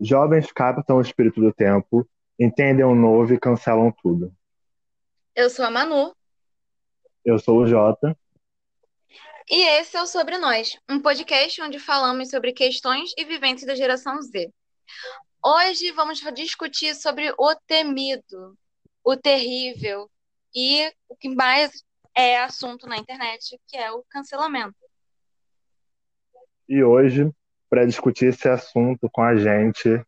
Jovens captam o espírito do tempo, entendem o novo e cancelam tudo. Eu sou a Manu. Eu sou o Jota. E esse é o Sobre Nós, um podcast onde falamos sobre questões e vivências da geração Z. Hoje vamos discutir sobre o temido, o terrível e o que mais é assunto na internet, que é o cancelamento. E hoje para discutir esse assunto com a gente,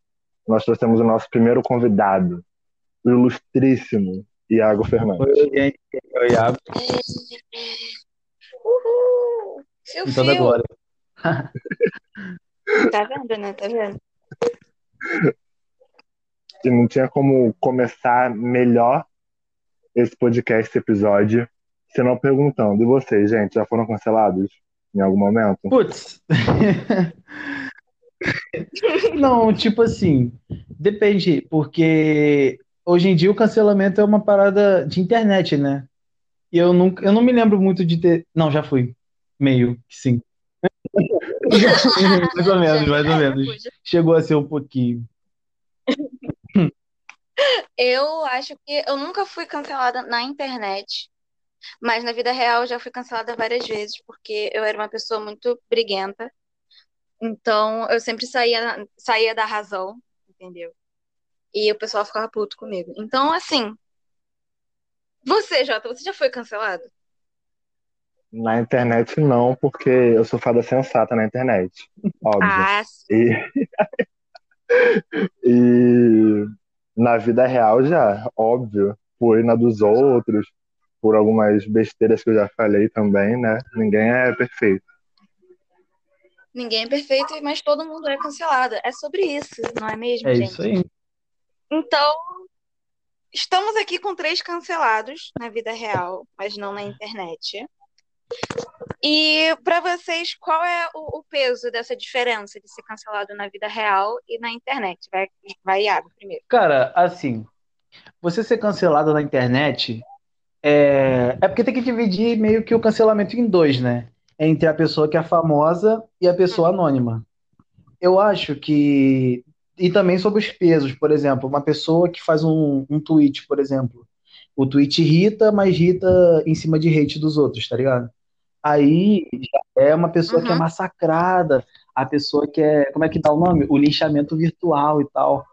nós trouxemos o nosso primeiro convidado, o ilustríssimo Iago Fernandes. Oi, gente. Oi, Iago. Uhul! Fio, Em toda fio. glória. Tá vendo, né? Tá vendo? E não tinha como começar melhor esse podcast, esse episódio, senão perguntando, e vocês, gente, já foram cancelados em algum momento? Putz. Não, tipo assim, depende, porque hoje em dia o cancelamento é uma parada de internet, né? E eu nunca, eu não me lembro muito de ter. Não, já fui. Meio que sim. Mais ou menos, mais ou menos. Chegou a ser um pouquinho. Eu acho que eu nunca fui cancelada na internet, mas na vida real eu já fui cancelada várias vezes, porque eu era uma pessoa muito briguenta. Então eu sempre saía, saía da razão, entendeu? E o pessoal ficava puto comigo. Então, assim. Você, Jota, você já foi cancelado? Na internet não, porque eu sou fada sensata na internet, óbvio. Ah, sim. E, e na vida real já, óbvio, foi na dos outros, por algumas besteiras que eu já falei também, né? Ninguém é perfeito. ninguém é perfeito, mas todo mundo é cancelado. É sobre isso, não é mesmo, É gente? isso aí. Então, estamos aqui com três cancelados na vida real, mas não na internet. E para vocês, qual é o, o peso dessa diferença de ser cancelado na vida real e na internet? Vai, vai Iago primeiro. Cara, assim, você ser cancelado na internet é, é porque tem que dividir meio que o cancelamento em dois, né? Entre a pessoa que é famosa e a pessoa anônima. Eu acho que. E também sobre os pesos, por exemplo, uma pessoa que faz um, um tweet, por exemplo. O tweet irrita, mas irrita em cima de hate dos outros, tá ligado? Aí já é uma pessoa que é Uhum. massacrada, a pessoa que é. Como é que dá o nome? O linchamento virtual e tal.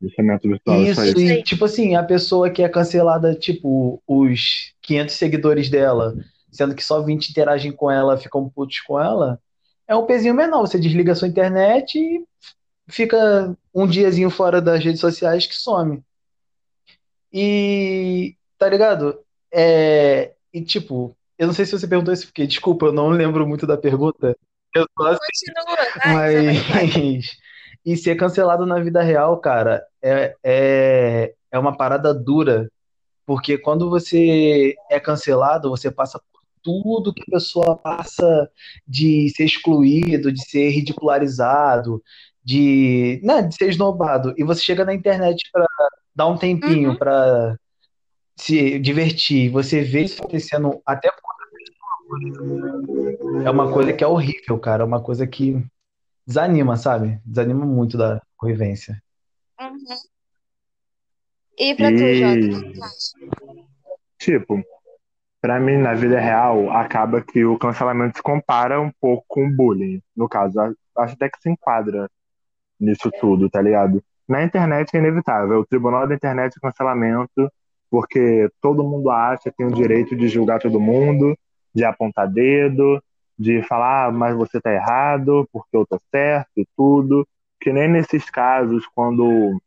Virtual, isso aí. Isso, Isso e tipo assim, a pessoa que é cancelada, tipo, os 500 seguidores dela, sendo que só 20 interagem com ela, ficam putos com ela, é um pezinho menor. Você desliga a sua internet e fica um diazinho fora das redes sociais que some. E, tá ligado? É, e tipo, eu não sei se você perguntou isso porque, desculpa, eu não lembro muito da pergunta. Eu só Continua, vai, vai, vai. mas e ser cancelado na vida real, cara, é, é, é uma parada dura. Porque quando você é cancelado, você passa por tudo que a pessoa passa de ser excluído, de ser ridicularizado, de, né, de ser esnobado. E você chega na internet para dar um tempinho Uhum. para se divertir. Você vê isso acontecendo até com outra pessoa. É uma coisa que é horrível, cara. É uma coisa que desanima, sabe? Desanima muito da convivência. Uhum. E pra tu, E- Jota, tu acha? Tipo, pra mim, na vida real, acaba que o cancelamento se compara um pouco com o bullying. No caso, acho até que se enquadra nisso tudo, tá ligado? Na internet é inevitável. O tribunal da internet é cancelamento, porque todo mundo acha que tem o direito de julgar todo mundo, de apontar dedo, de falar, "Ah, mas você tá errado, porque eu tô certo e tudo. Que nem nesses casos, quando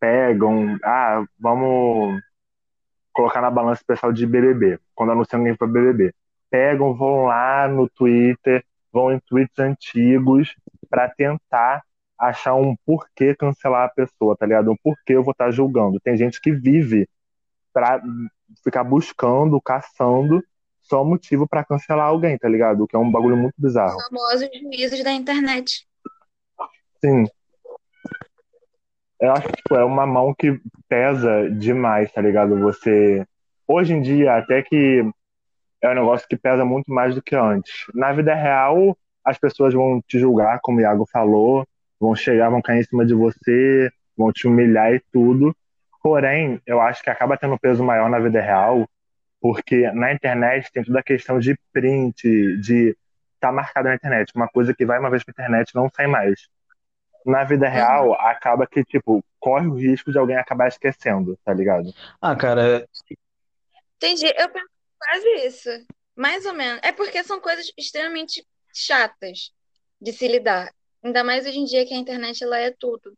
pegam, ah, vamos colocar na balança pessoal de BBB, quando anunciam alguém para BBB. Pegam, vão lá no Twitter, vão em tweets antigos para tentar achar um porquê cancelar a pessoa, tá ligado? Um porquê eu vou estar julgando. Tem gente que vive pra ficar buscando, caçando só motivo para cancelar alguém, tá ligado? O que é um bagulho muito bizarro. Os famosos juízes da internet. Sim. Eu acho que tipo, é uma mão que pesa demais, tá ligado? Você. Hoje em dia, até que é um negócio que pesa muito mais do que antes. Na vida real, as pessoas vão te julgar, como o Iago falou, vão chegar, vão cair em cima de você, vão te humilhar e tudo. Porém, eu acho que acaba tendo um peso maior na vida real, porque na internet tem toda a questão de print, de estar tá marcado na internet. Uma coisa que vai uma vez pra internet não sai mais. Na vida real, uhum. acaba que, tipo, corre o risco de alguém acabar esquecendo, tá ligado? Ah, cara. Entendi. Eu penso quase isso. Mais ou menos. É porque são coisas extremamente chatas de se lidar. Ainda mais hoje em dia que a internet ela é tudo.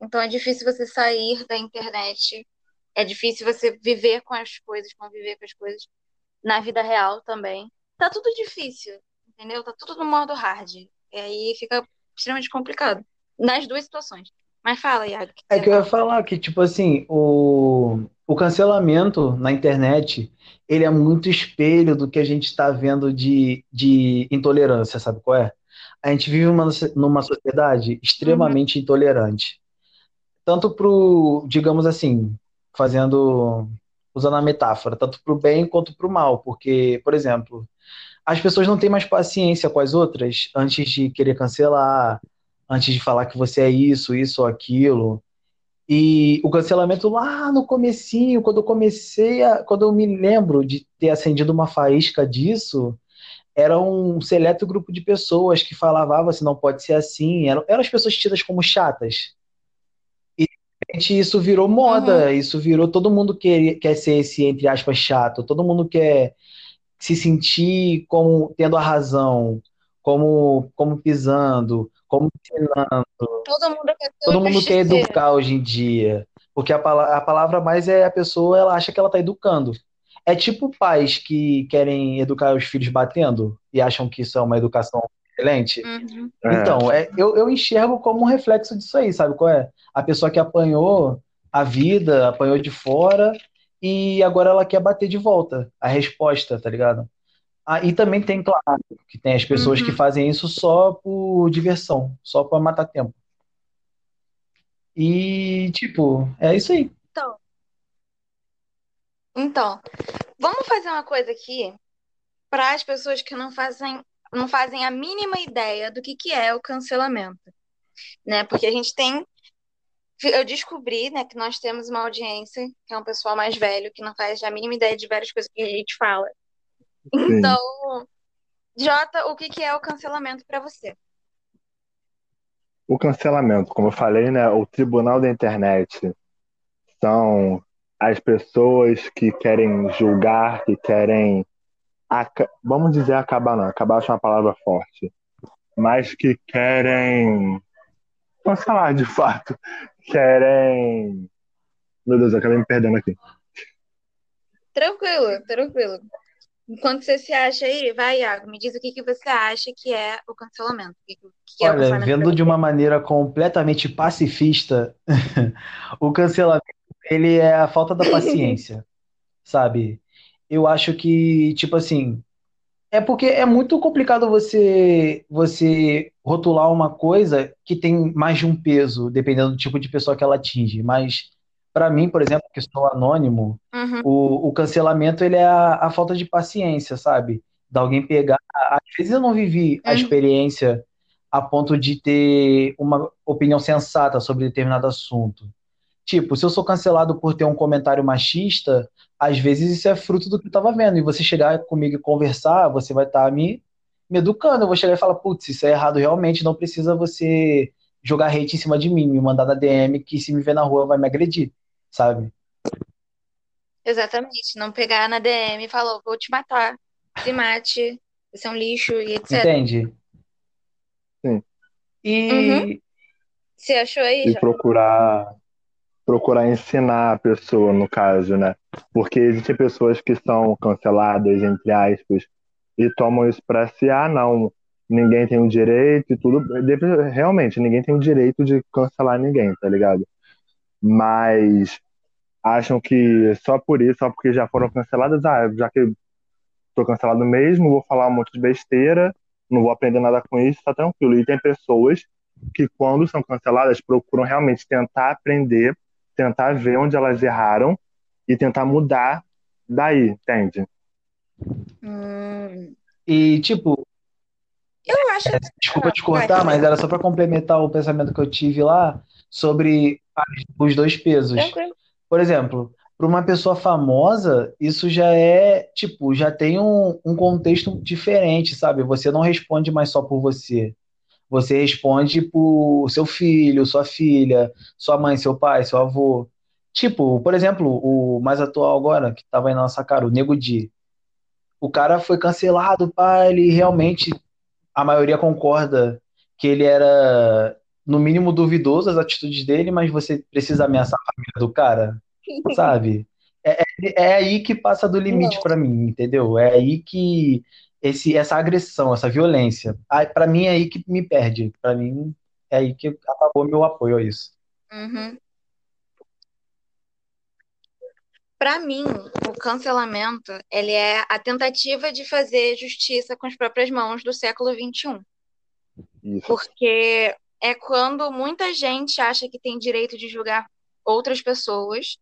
Então é difícil você sair da internet. É difícil você viver com as coisas, conviver com as coisas na vida real também. Tá tudo difícil, entendeu? Tá tudo no modo hard. E aí fica extremamente complicado. Nas duas situações. Mas fala, Iago. Que é que eu ia falar que, tipo assim, o, o cancelamento na internet, ele é muito espelho do que a gente está vendo de, de intolerância, sabe qual é? A gente vive uma, numa sociedade extremamente uhum. intolerante tanto pro, digamos assim, fazendo, usando a metáfora, tanto para o bem quanto para o mal, porque, por exemplo, as pessoas não têm mais paciência com as outras antes de querer cancelar, antes de falar que você é isso, isso ou aquilo. E o cancelamento lá no comecinho, quando eu comecei a, quando eu me lembro de ter acendido uma faísca disso, era um seleto grupo de pessoas que falavam assim, não pode ser assim, eram, eram as pessoas tidas como chatas isso virou moda, uhum. isso virou todo mundo quer, quer ser esse, entre aspas, chato, todo mundo quer se sentir como tendo a razão, como, como pisando, como ensinando. Todo mundo quer, todo mundo quer educar hoje em dia. Porque a, a palavra mais é a pessoa, ela acha que ela está educando. É tipo pais que querem educar os filhos batendo e acham que isso é uma educação excelente. Uhum. Então, é, eu, eu enxergo como um reflexo disso aí, sabe qual é? A pessoa que apanhou a vida, apanhou de fora e agora ela quer bater de volta a resposta, tá ligado? Ah, e também tem, claro, que tem as pessoas uhum. que fazem isso só por diversão, só para matar tempo. E, tipo, é isso aí. Então, então vamos fazer uma coisa aqui para as pessoas que não fazem não fazem a mínima ideia do que, que é o cancelamento, né? Porque a gente tem eu descobri, né, que nós temos uma audiência que é um pessoal mais velho que não faz a mínima ideia de várias coisas que a gente fala. Sim. Então, Jota, o que, que é o cancelamento para você? O cancelamento, como eu falei, né, o tribunal da internet são as pessoas que querem julgar, que querem vamos dizer acabar não, acabar é uma palavra forte, mas que querem, falar de fato, querem, meu Deus, eu acabei me perdendo aqui. Tranquilo, tranquilo. Enquanto você se acha aí, vai, Iago, me diz o que, que você acha que é o cancelamento. O que, que é Olha, cancelamento vendo de uma maneira completamente pacifista, o cancelamento ele é a falta da paciência, sabe? eu acho que, tipo assim, é porque é muito complicado você você rotular uma coisa que tem mais de um peso, dependendo do tipo de pessoa que ela atinge. Mas, para mim, por exemplo, que sou anônimo, uhum. o, o cancelamento ele é a, a, falta de paciência, sabe? Da alguém pegar. Às vezes eu não vivi uhum. a experiência a ponto de ter uma opinião sensata sobre determinado assunto. Tipo, se eu sou cancelado por ter um comentário machista, às vezes isso é fruto do que eu tava vendo. E você chegar comigo e conversar, você vai estar tá me, me educando. Eu vou chegar e falar, putz, isso é errado realmente, não precisa você jogar hate em cima de mim, me mandar na DM que se me ver na rua vai me agredir, sabe? Exatamente. Não pegar na DM e falar, vou te matar, se mate, você é um lixo e etc. Entende? Sim. E. Uhum. Você achou aí? E já? procurar procurar ensinar a pessoa, no caso, né? Porque existem pessoas que são canceladas, entre aspas, e tomam isso para si, ah, não, ninguém tem o direito e tudo. Realmente, ninguém tem o direito de cancelar ninguém, tá ligado? Mas acham que só por isso, só porque já foram canceladas, ah, já que tô cancelado mesmo, vou falar um monte de besteira, não vou aprender nada com isso, tá tranquilo. E tem pessoas que, quando são canceladas, procuram realmente tentar aprender tentar ver onde elas erraram e tentar mudar daí, entende? Hum. E, tipo. Eu acho. Desculpa Ah, te cortar, mas era só para complementar o pensamento que eu tive lá sobre os dois pesos. Tranquilo. Por exemplo, para uma pessoa famosa, isso já é, tipo, já tem um, um contexto diferente, sabe? Você não responde mais só por você. Você responde por seu filho, sua filha, sua mãe, seu pai, seu avô. Tipo, por exemplo, o mais atual agora, que tava aí na nossa cara, o Nego Di. O cara foi cancelado, pá, ele realmente, a maioria concorda que ele era, no mínimo, duvidoso as atitudes dele, mas você precisa ameaçar a família do cara, sabe? É, é, é aí que passa do limite pra mim, entendeu? É aí que esse, essa agressão, essa violência, pra mim é aí que me perde. Pra mim é aí que acabou meu apoio a isso. Uhum. Para mim, o cancelamento, ele é a tentativa de fazer justiça com as próprias mãos do século XXI. Isso. Porque é quando muita gente acha que tem direito de julgar outras pessoas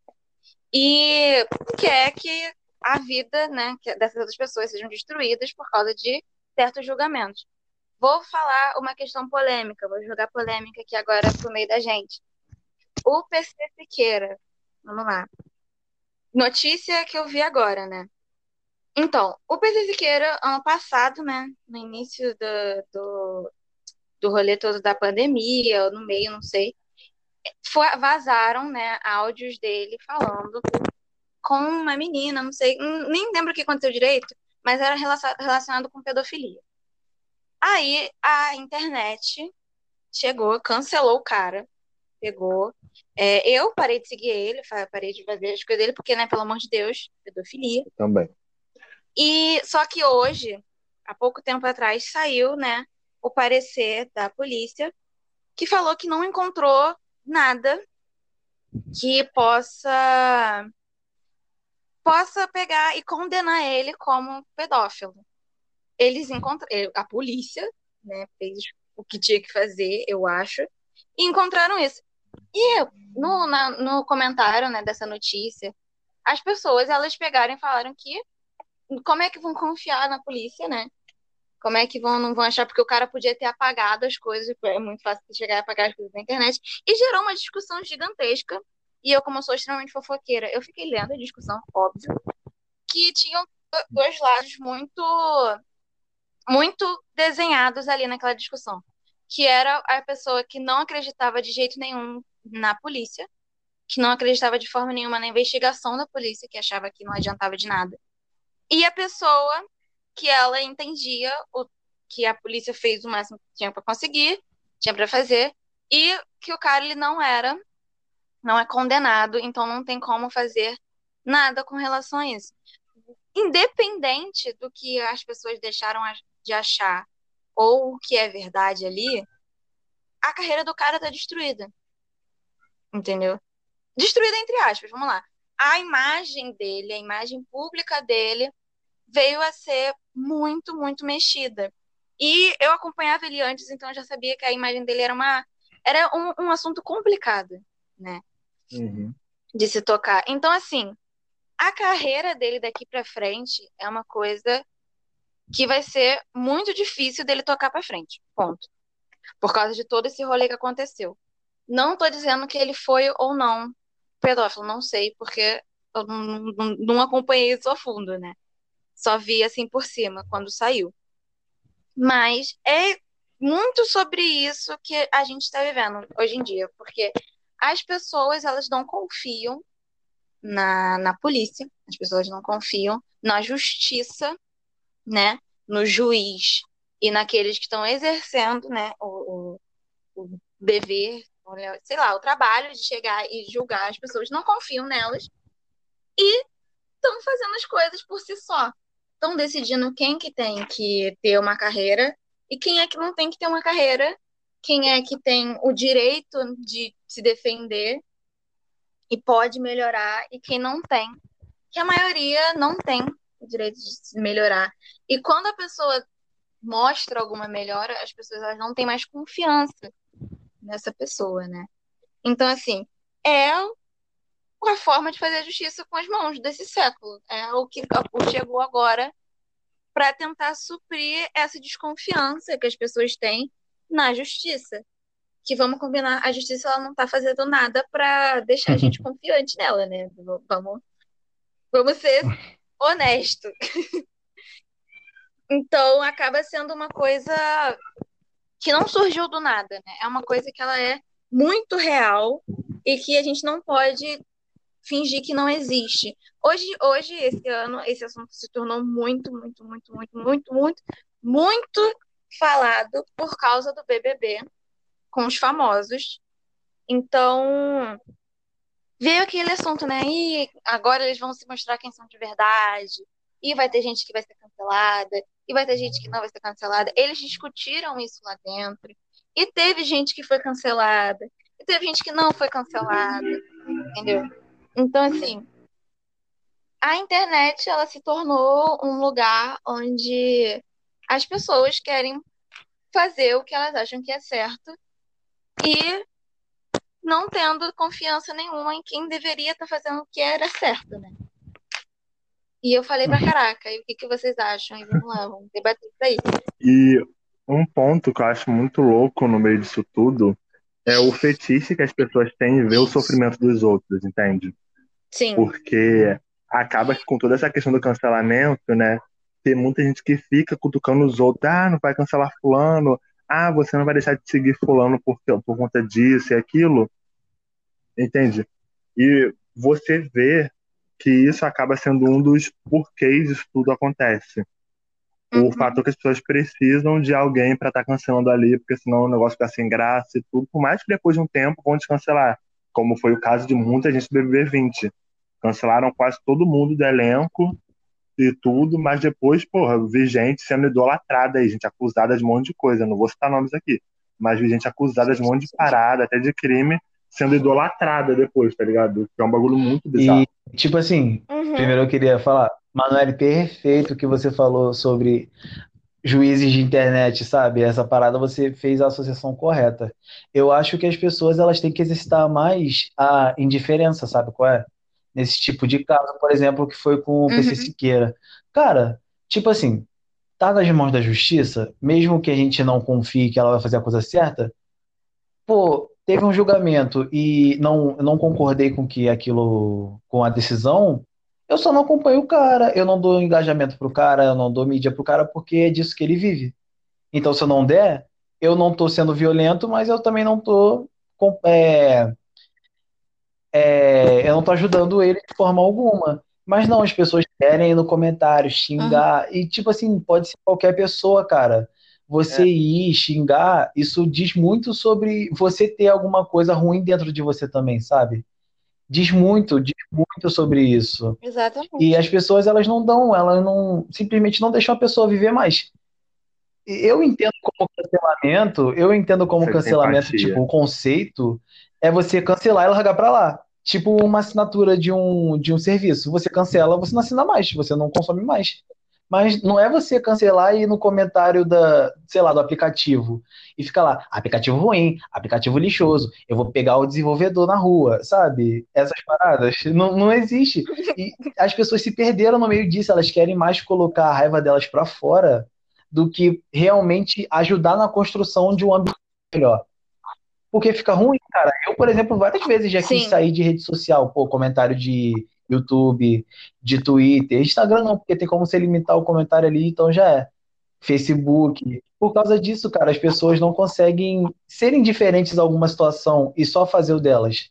e quer que a vida, né, que dessas outras pessoas sejam destruídas por causa de certos julgamentos. Vou falar uma questão polêmica, vou jogar polêmica aqui agora pro meio da gente. O PC Siqueira, vamos lá. Notícia que eu vi agora, né? Então, o PC Siqueira, ano passado, né, no início do, do, do rolê todo da pandemia, ou no meio, não sei, vazaram, né, áudios dele falando com uma menina, não sei, hum, nem lembro o que aconteceu direito, mas era relacion- relacionado com pedofilia. Aí a internet chegou, cancelou o cara, pegou. É, eu parei de seguir ele, parei de fazer as coisas dele, porque, né, pelo amor de Deus, pedofilia. Também. E só que hoje, há pouco tempo atrás, saiu, né, o parecer da polícia que falou que não encontrou nada que possa possa pegar e condenar ele como pedófilo. Eles encontraram, a polícia, né, fez o que tinha que fazer, eu acho, e encontraram isso. E no, na- no comentário, né, dessa notícia, as pessoas, elas pegaram e falaram que como é que vão confiar na polícia, né? Como é que vão, não vão achar, porque o cara podia ter apagado as coisas, é muito fácil chegar e apagar as coisas na internet, e gerou uma discussão gigantesca. E eu, como sou extremamente fofoqueira, eu fiquei lendo a discussão, óbvio, que tinham do- dois lados muito, muito desenhados ali naquela discussão. Que era a pessoa que não acreditava de jeito nenhum na polícia, que não acreditava de forma nenhuma na investigação da polícia, que achava que não adiantava de nada. E a pessoa que ela entendia o que a polícia fez o máximo que tinha para conseguir, tinha para fazer, e que o cara ele não era, não é condenado, então não tem como fazer nada com relação a isso. Independente do que as pessoas deixaram de achar ou o que é verdade ali, a carreira do cara tá destruída. Entendeu? Destruída entre aspas, vamos lá. A imagem dele, a imagem pública dele veio a ser muito, muito mexida. E eu acompanhava ele antes, então eu já sabia que a imagem dele era uma era um, um assunto complicado, né, Uhum. de se tocar. Então assim, a carreira dele daqui pra frente é uma coisa que vai ser muito difícil dele tocar pra frente. Ponto. Por causa de todo esse rolê que aconteceu. Não tô dizendo que ele foi ou não pedófilo, não sei, porque eu não, não, não acompanhei isso a fundo, né? Só vi assim por cima quando saiu. Mas é muito sobre isso que a gente está vivendo hoje em dia, porque as pessoas elas não confiam na, na polícia, as pessoas não confiam na justiça, né? No juiz e naqueles que estão exercendo, né? O, o, o dever, olha, sei lá, o trabalho de chegar e julgar as pessoas, não confiam nelas e estão fazendo as coisas por si só. Estão decidindo quem que tem que ter uma carreira e quem é que não tem que ter uma carreira, quem é que tem o direito de se defender e pode melhorar e quem não tem. Que a maioria não tem o direito de se melhorar. E quando a pessoa mostra alguma melhora, as pessoas elas não têm mais confiança nessa pessoa, né? Então, assim, é a forma de fazer justiça com as mãos desse século. É o que chegou agora para tentar suprir essa desconfiança que as pessoas têm na justiça. Que vamos combinar, a justiça ela não está fazendo nada para deixar a gente confiante nela, né? Vamos, vamos ser honestos. então acaba sendo uma coisa que não surgiu do nada, né? É uma coisa que ela é muito real e que a gente não pode fingir que não existe. Hoje, hoje esse ano, esse assunto se tornou muito, muito, muito, muito, muito, muito, muito falado por causa do BBB com os famosos. Então, veio aquele assunto, né? E agora eles vão se mostrar quem são de verdade. E vai ter gente que vai ser cancelada. E vai ter gente que não vai ser cancelada. Eles discutiram isso lá dentro. E teve gente que foi cancelada. E teve gente que não foi cancelada. Entendeu? Então, assim, a internet ela se tornou um lugar onde as pessoas querem fazer o que elas acham que é certo e não tendo confiança nenhuma em quem deveria estar tá fazendo o que era certo, né? E eu falei pra caraca, e o que, que vocês acham? E vamos lá, vamos debater isso aí. E um ponto que eu acho muito louco no meio disso tudo é o fetiche que as pessoas têm em ver o sofrimento dos outros, entende? Sim. Porque acaba que com toda essa questão do cancelamento, né? Tem muita gente que fica cutucando os outros, ah, não vai cancelar fulano, ah, você não vai deixar de seguir fulano por, por conta disso e aquilo. Entende? E você vê que isso acaba sendo um dos porquês disso tudo acontece. Uhum. O fato que as pessoas precisam de alguém para estar tá cancelando ali, porque senão o negócio fica sem graça e tudo, por mais que depois de um tempo vão descancelar, como foi o caso de muita gente do BBB 20. Cancelaram quase todo mundo do elenco e tudo, mas depois, porra, vi gente sendo idolatrada aí, gente acusada de um monte de coisa. Não vou citar nomes aqui, mas vi gente acusada de um monte de parada, até de crime, sendo idolatrada depois, tá ligado? Que é um bagulho muito bizarro. E, tipo assim, uhum. primeiro eu queria falar, Manoel, perfeito que você falou sobre juízes de internet, sabe? Essa parada você fez a associação correta. Eu acho que as pessoas elas têm que exercitar mais a indiferença, sabe qual é? Nesse tipo de caso, por exemplo, que foi com o PC uhum. Siqueira. Cara, tipo assim, tá nas mãos da justiça, mesmo que a gente não confie que ela vai fazer a coisa certa, pô, teve um julgamento e não, não concordei com que aquilo, com a decisão, eu só não acompanho o cara, eu não dou engajamento pro cara, eu não dou mídia pro cara porque é disso que ele vive. Então, se eu não der, eu não tô sendo violento, mas eu também não tô é, é, eu não tô ajudando ele de forma alguma. Mas não, as pessoas querem ir no comentário, xingar. Uhum. E, tipo assim, pode ser qualquer pessoa, cara. Você é. ir xingar, isso diz muito sobre você ter alguma coisa ruim dentro de você também, sabe? Diz muito, diz muito sobre isso. Exatamente. E as pessoas, elas não dão, elas não, simplesmente não deixam a pessoa viver mais. Eu entendo como cancelamento, eu entendo como você cancelamento, tipo, o conceito é você cancelar e largar pra lá tipo uma assinatura de um, de um serviço. Você cancela, você não assina mais, você não consome mais. Mas não é você cancelar e ir no comentário da, sei lá, do aplicativo e ficar lá, aplicativo ruim, aplicativo lixoso, eu vou pegar o desenvolvedor na rua, sabe? Essas paradas não, não existe. E as pessoas se perderam no meio disso, elas querem mais colocar a raiva delas para fora do que realmente ajudar na construção de um ambiente melhor. Porque fica ruim, cara. Eu, por exemplo, várias vezes já quis Sim. sair de rede social, pô, comentário de YouTube, de Twitter, Instagram não, porque tem como você limitar o comentário ali, então já é. Facebook. Por causa disso, cara, as pessoas não conseguem ser indiferentes a alguma situação e só fazer o delas.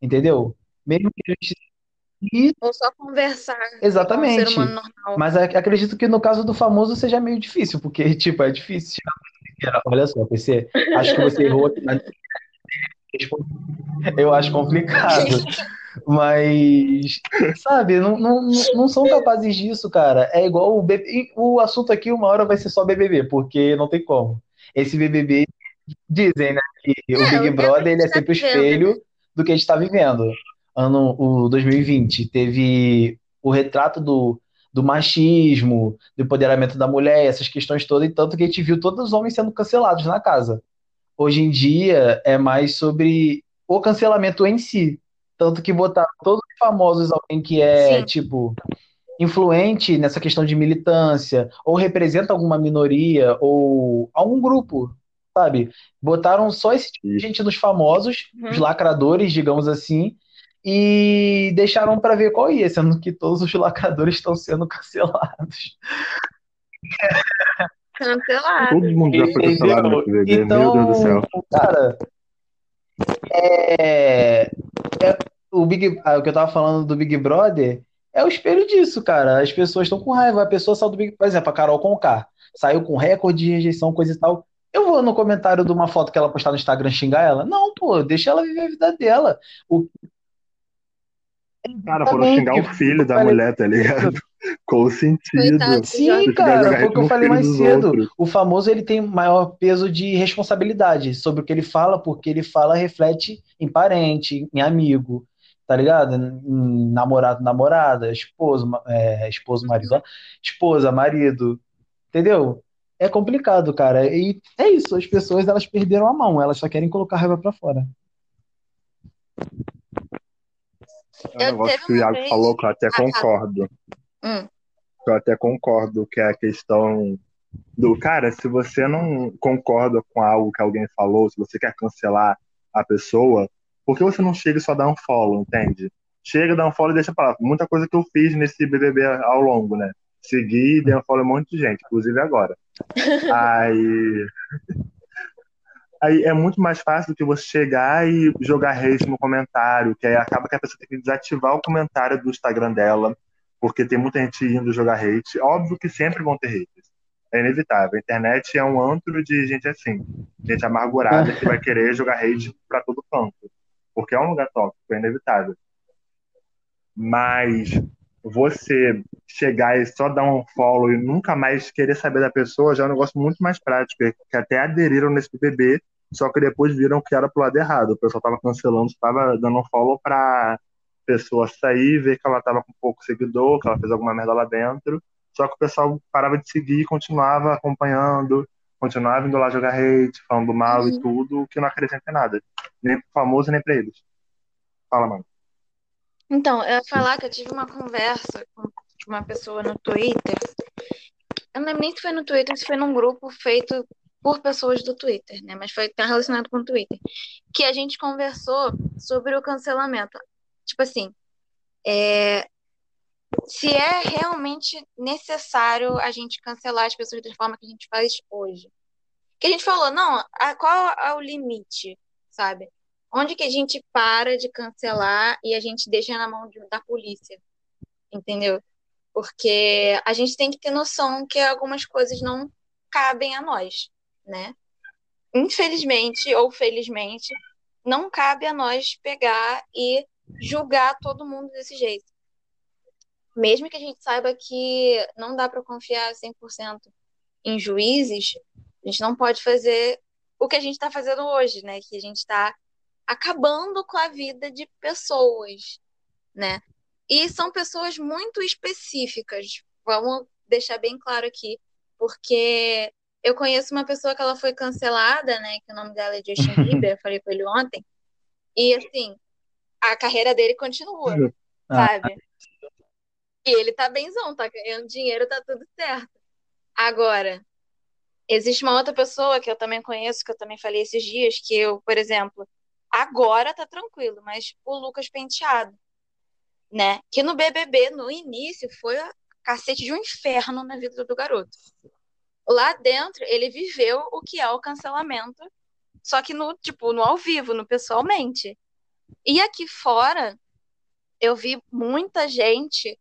Entendeu? Mesmo que a gente ou só conversar. Exatamente. Um Mas acredito que no caso do famoso seja meio difícil, porque, tipo, é difícil. Olha só, PC, acho que você errou eu acho complicado. Mas, sabe, não, não, não são capazes disso, cara. É igual o BBB. O assunto aqui, uma hora vai ser só BBB, porque não tem como. Esse BBB, dizem, né, que é, o Big Brother ele é sempre o espelho do que a gente está vivendo. Ano o 2020 teve o retrato do, do machismo, do empoderamento da mulher, essas questões todas, e tanto que a gente viu todos os homens sendo cancelados na casa hoje em dia é mais sobre o cancelamento em si. Tanto que botar todos os famosos alguém que é, Sim. tipo, influente nessa questão de militância, ou representa alguma minoria, ou algum grupo, sabe? Botaram só esse tipo de gente nos famosos, Uhum. os lacradores, digamos assim, e deixaram para ver qual ia, sendo que todos os lacradores estão sendo cancelados. Cancelado. Todo mundo já foi cancelado nesse Então, meu Deus do céu. cara, é, é- o Big, ah, o que eu tava falando do Big Brother é o espelho disso, cara. As pessoas estão com raiva. A pessoa saiu do Big, por exemplo, a Carol Conká saiu com recorde de rejeição, coisa e tal. Eu vou no comentário de uma foto que ela postar no Instagram xingar ela? Não, pô, deixa ela viver a vida dela. O, Cara, foram xingar o filho da Falei- mulher, tá ligado? Qual o sentido? Coitado. Sim, cara, foi o que eu falei mais cedo. outros. O famoso ele tem maior peso de responsabilidade sobre o que ele fala, porque ele fala reflete em parente, em amigo, tá ligado? Em namorado, namorada, esposo, é, esposo, marido, ó. esposa, marido, entendeu? É complicado, cara. E é isso, as pessoas elas perderam a mão, elas só querem colocar a raiva pra fora. É um Eu negócio que o Iago vez- falou que eu até concordo. Hum. Eu até concordo que é a questão do cara, se você não concorda com algo que alguém falou, se você quer cancelar a pessoa, por que você não chega e só dá um follow, entende? Chega, dá um follow e deixa pra lá. Muita coisa que eu fiz nesse BBB ao longo, né? Segui, dei um follow a um monte de gente, inclusive agora. Aí. Aí é muito mais fácil do que você chegar e jogar hate no comentário, que aí acaba que a pessoa tem que desativar o comentário do Instagram dela, porque tem muita gente indo jogar hate. Óbvio que sempre vão ter haters. É inevitável. A internet é um antro de gente assim, gente amargurada que vai querer jogar hate pra todo canto. Porque é um lugar tóxico, é inevitável. Mas você chegar e só dar um follow e nunca mais querer saber da pessoa já é um negócio muito mais prático, que até aderiram nesse BBB, só que depois viram que era pro lado errado. O pessoal tava cancelando, tava dando follow pra pessoa sair, ver que ela tava com pouco seguidor, que ela fez alguma merda lá dentro. Só que o pessoal parava de seguir e continuava acompanhando, continuava indo lá jogar hate, falando mal e Uhum. tudo, que não acrescenta nada. Nem pro famoso, nem pra eles. Fala, mano. Então, eu ia falar que eu tive uma conversa com uma pessoa no Twitter. Eu não lembro nem se foi no Twitter se foi num grupo feito por pessoas do Twitter, né? Mas foi tá relacionado com o Twitter. Que a gente conversou sobre o cancelamento. Tipo assim, é, se é realmente necessário a gente cancelar as pessoas da forma que a gente faz hoje. Que a gente falou, não, a- qual é o limite, sabe? Onde que a gente para de cancelar e a gente deixa na mão de- da polícia, entendeu? Porque a gente tem que ter noção que algumas coisas não cabem a nós, né? Infelizmente ou felizmente, não cabe a nós pegar e julgar todo mundo desse jeito. Mesmo que a gente saiba que não dá para confiar 100% em juízes, a gente não pode fazer o que a gente está fazendo hoje, né? Que a gente está acabando com a vida de pessoas, né? E são pessoas muito específicas. Vamos deixar bem claro aqui, porque eu conheço uma pessoa que ela foi cancelada, né? Que o nome dela é Justin Bieber, eu falei com ele ontem. E assim, a carreira dele continua, Ah. sabe? E ele tá benzão, tá ganhando dinheiro, tá tudo certo. Agora, existe uma outra pessoa que eu também conheço, que eu também falei esses dias, que eu, por exemplo, agora tá tranquilo, mas o Lucas Penteado, né? Que no BBB, no início, foi a cacete de um inferno na vida do garoto. Lá dentro, ele viveu o que é o cancelamento, só que no, tipo, no ao vivo, no pessoalmente. E aqui fora, eu vi muita gente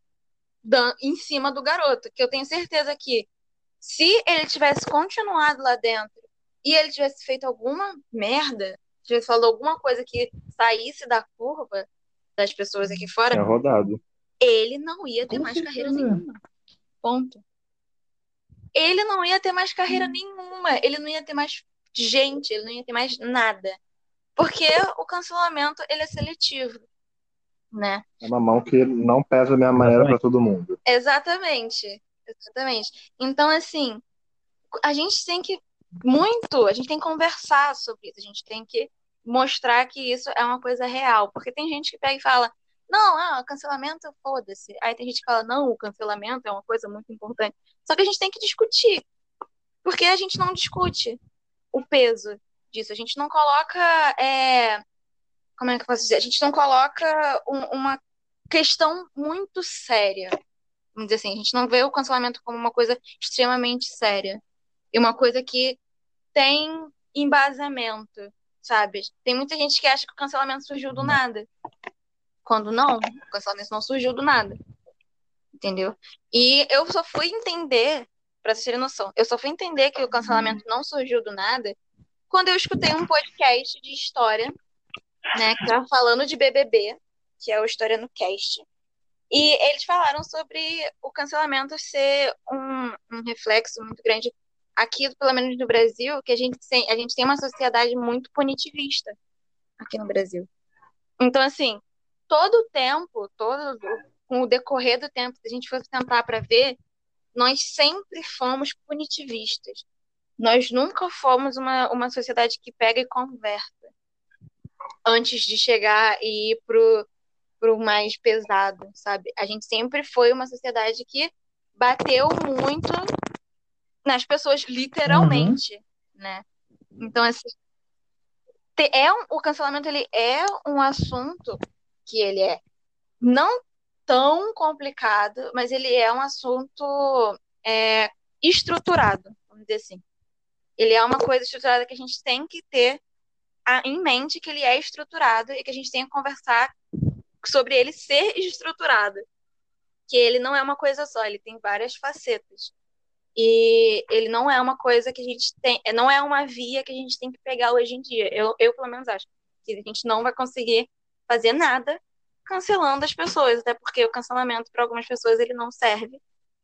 em cima do garoto, que eu tenho certeza que se ele tivesse continuado lá dentro e ele tivesse feito alguma merda, tivesse falado alguma coisa que saísse da curva das pessoas aqui fora, Tinha rodado. ele não ia ter Com mais carreira certeza. nenhuma. Ponto. Ele não ia ter mais carreira nenhuma. Ele não ia ter mais gente, ele não ia ter mais nada. Porque o cancelamento, ele é seletivo, né? É uma mão que não pesa da mesma maneira pra todo mundo. Exatamente. Exatamente. Então, assim, a gente tem que muito, a gente tem que conversar sobre isso, a gente tem que mostrar que isso é uma coisa real, porque tem gente que pega e fala: não, ah, cancelamento, foda-se. Aí tem gente que fala, não, o cancelamento é uma coisa muito importante. Só que a gente tem que discutir. Porque a gente não discute o peso disso. A gente não coloca. É... Como é que eu posso dizer? A gente não coloca um, uma questão muito séria. Vamos dizer assim, a gente não vê o cancelamento como uma coisa extremamente séria. E uma coisa que tem embasamento, sabe? Tem muita gente que acha que o cancelamento surgiu do nada. Quando não, o cancelamento não surgiu do nada. Entendeu? E eu só fui entender, pra vocês terem noção, eu só fui entender que o cancelamento não surgiu do nada quando eu escutei um podcast de história, né, que tava falando de BBB, que é o História no Cast. E eles falaram sobre o cancelamento ser um, um reflexo muito grande aqui, pelo menos no Brasil, que a gente tem, a gente tem uma sociedade muito punitivista aqui no Brasil. Então, assim, todo o tempo, todo com o decorrer do tempo, se a gente for tentar para ver, nós sempre fomos punitivistas. Nós nunca fomos uma, uma sociedade que pega e conversa antes de chegar e ir pro, pro mais pesado, sabe? A gente sempre foi uma sociedade que bateu muito nas pessoas, literalmente, uhum. né? Então, assim, é um, o cancelamento ele é um assunto que ele é não tão complicado, mas ele é um assunto é, estruturado, vamos dizer assim. Ele é uma coisa estruturada que a gente tem que ter em mente que ele é estruturado e que a gente tem que conversar sobre ele ser estruturado. Que ele não é uma coisa só, ele tem várias facetas. E ele não é uma coisa que a gente tem, não é uma via que a gente tem que pegar hoje em dia. Eu, eu pelo menos acho que a gente não vai conseguir fazer nada cancelando as pessoas, até porque o cancelamento para algumas pessoas ele não serve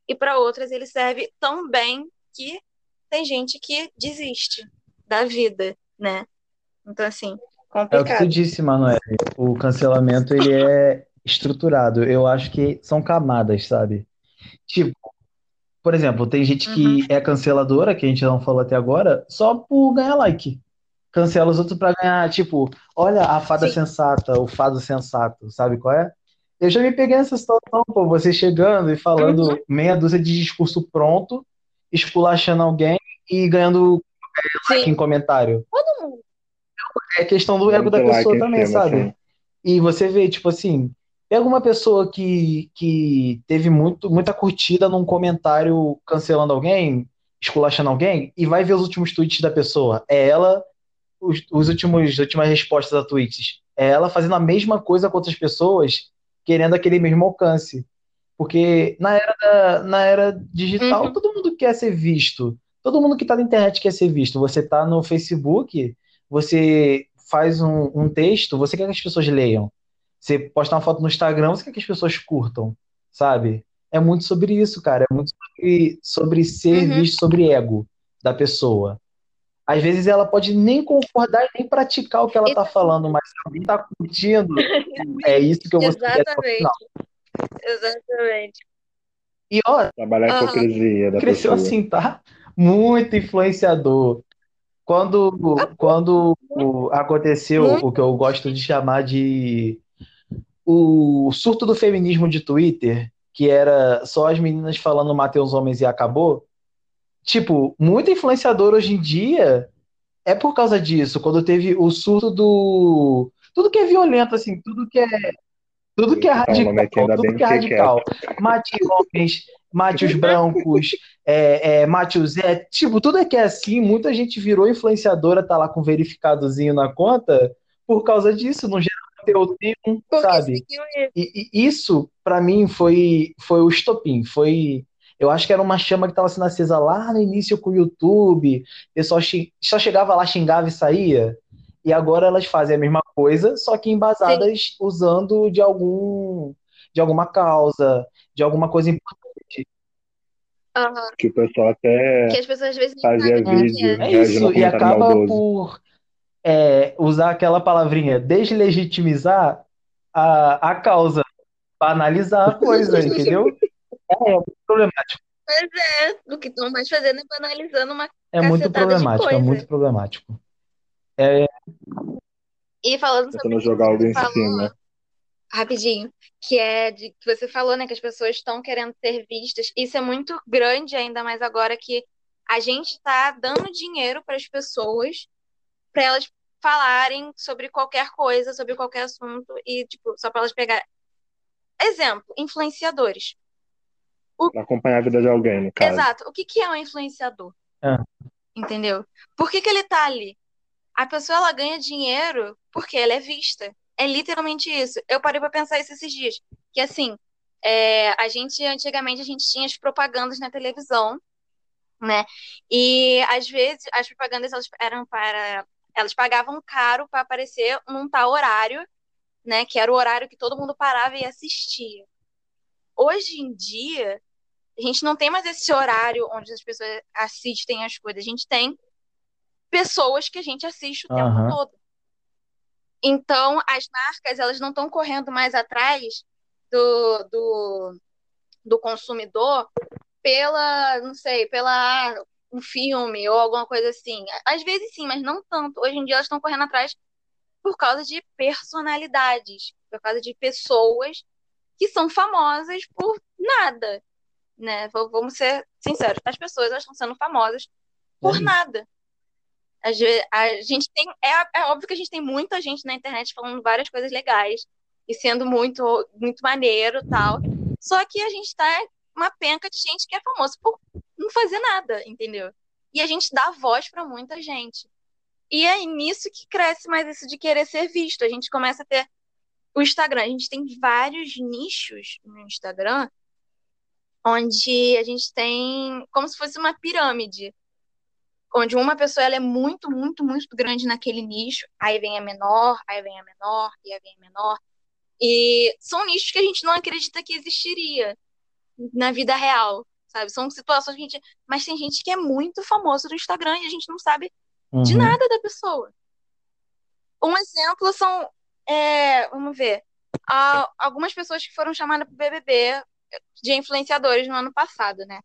e para outras ele serve tão bem que tem gente que desiste da vida, né? Então assim, complicado. É o que tu disse, Manoel. O cancelamento ele é estruturado. Eu acho que são camadas, sabe? Tipo, por exemplo, tem gente que uhum. é canceladora, que a gente não falou até agora, só por ganhar like cancela os outros para ganhar, tipo, olha a fada Sim. sensata, o fado sensato, sabe qual é? Eu já me peguei nessa situação, pô, você chegando e falando uhum. meia dúzia de discurso pronto, esculachando alguém e ganhando like em comentário. Todo mundo. É questão do ego da pessoa like também, sabe? Assim. E você vê, tipo assim, pega uma pessoa que, que teve muito, muita curtida num comentário cancelando alguém, esculachando alguém, e vai ver os últimos tweets da pessoa. É ela os, os últimos últimas respostas a tweets? É ela fazendo a mesma coisa com outras pessoas, querendo aquele mesmo alcance. Porque na era, da, na era digital, uhum. todo mundo quer ser visto. Todo mundo que está na internet quer ser visto. Você está no Facebook, você faz um, um, texto, você quer que as pessoas leiam. Você posta uma foto no Instagram, você quer que as pessoas curtam, sabe? É muito sobre isso, cara. É muito sobre, sobre ser uhum. visto, sobre ego da pessoa. Às vezes ela pode nem concordar e nem praticar o que ela está falando, mas se alguém está curtindo, é isso que eu vou Exatamente. Exatamente. E ó, trabalhar a hipocrisia da cresceu pessoa. assim, tá? Muito influenciador. Quando, quando aconteceu o que eu gosto de chamar de o surto do feminismo de Twitter, que era só as meninas falando matei os homens e acabou, tipo, muito influenciador hoje em dia é por causa disso. Quando teve o surto do. Tudo que é violento, assim, tudo que é. Tudo que é radical, tudo que é radical. Mate homens, mate os brancos, é, é, mate os é, tipo, tudo é que é assim, muita gente virou influenciadora, tá lá com verificadozinho na conta, por causa disso, não gera conteúdo nenhum, sabe? E, e isso, para mim, foi, foi o estopim, foi eu acho que era uma chama que estava sendo acesa lá no início com o YouTube. O pessoal só chegava lá, xingava e saía. E agora elas fazem a mesma coisa, só que embasadas Sim. usando de algum de alguma causa, de alguma coisa importante. Uhum. Que o pessoal até que as pessoas às vezes fazia vídeo. É, é isso, e acaba maldoso. por é, usar aquela palavrinha deslegitimizar a, a causa, banalizar a coisa, entendeu? É, é muito problemático. Pois é, do que estão mais fazendo é banalizando uma É muito problemático, é muito problemático. É... E falando sobre Tentando jogar algo em falou, cima. rapidinho, que é de que você falou, né, que as pessoas estão querendo ser vistas. Isso é muito grande, ainda mais agora que a gente está dando dinheiro para as pessoas para elas falarem sobre qualquer coisa, sobre qualquer assunto e tipo, só para elas pegar exemplo, influenciadores. O... Pra acompanhar a vida de alguém, no caso. Exato. O que que é um influenciador? É. Entendeu? Por que que ele tá ali? A pessoa ela ganha dinheiro porque ela é vista. É literalmente isso. Eu parei para pensar isso esses dias. Que assim, é, a gente, antigamente, a gente tinha as propagandas na televisão, né? E às vezes as propagandas elas eram para. Elas pagavam caro para aparecer num tal horário, né? Que era o horário que todo mundo parava e assistia. Hoje em dia, a gente não tem mais esse horário onde as pessoas assistem as coisas. A gente tem pessoas que a gente assiste o tempo todo. Então, as marcas, elas não estão correndo mais atrás do, do, do consumidor pela, não sei, pela um filme ou alguma coisa assim. Às vezes sim, mas não tanto. Hoje em dia elas estão correndo atrás por causa de personalidades, por causa de pessoas que são famosas por nada, né? Vamos ser sinceros, as pessoas elas estão sendo famosas por é nada. A gente tem. É, é óbvio que a gente tem muita gente na internet falando várias coisas legais e sendo muito, muito maneiro tal. Só que a gente tá uma penca de gente que é famosa por não fazer nada, entendeu? E a gente dá voz para muita gente. E é nisso que cresce mais isso de querer ser visto. A gente começa a ter o Instagram. A gente tem vários nichos no Instagram onde a gente tem como se fosse uma pirâmide onde uma pessoa ela é muito, muito, muito grande naquele nicho, aí vem a menor, aí vem a menor, e aí vem a menor. E são nichos que a gente não acredita que existiria na vida real, sabe? São situações que a gente. Mas tem gente que é muito famoso no Instagram e a gente não sabe uhum. de nada da pessoa. Um exemplo são. É, vamos ver. algumas pessoas que foram chamadas para o BBB de influenciadores no ano passado, né?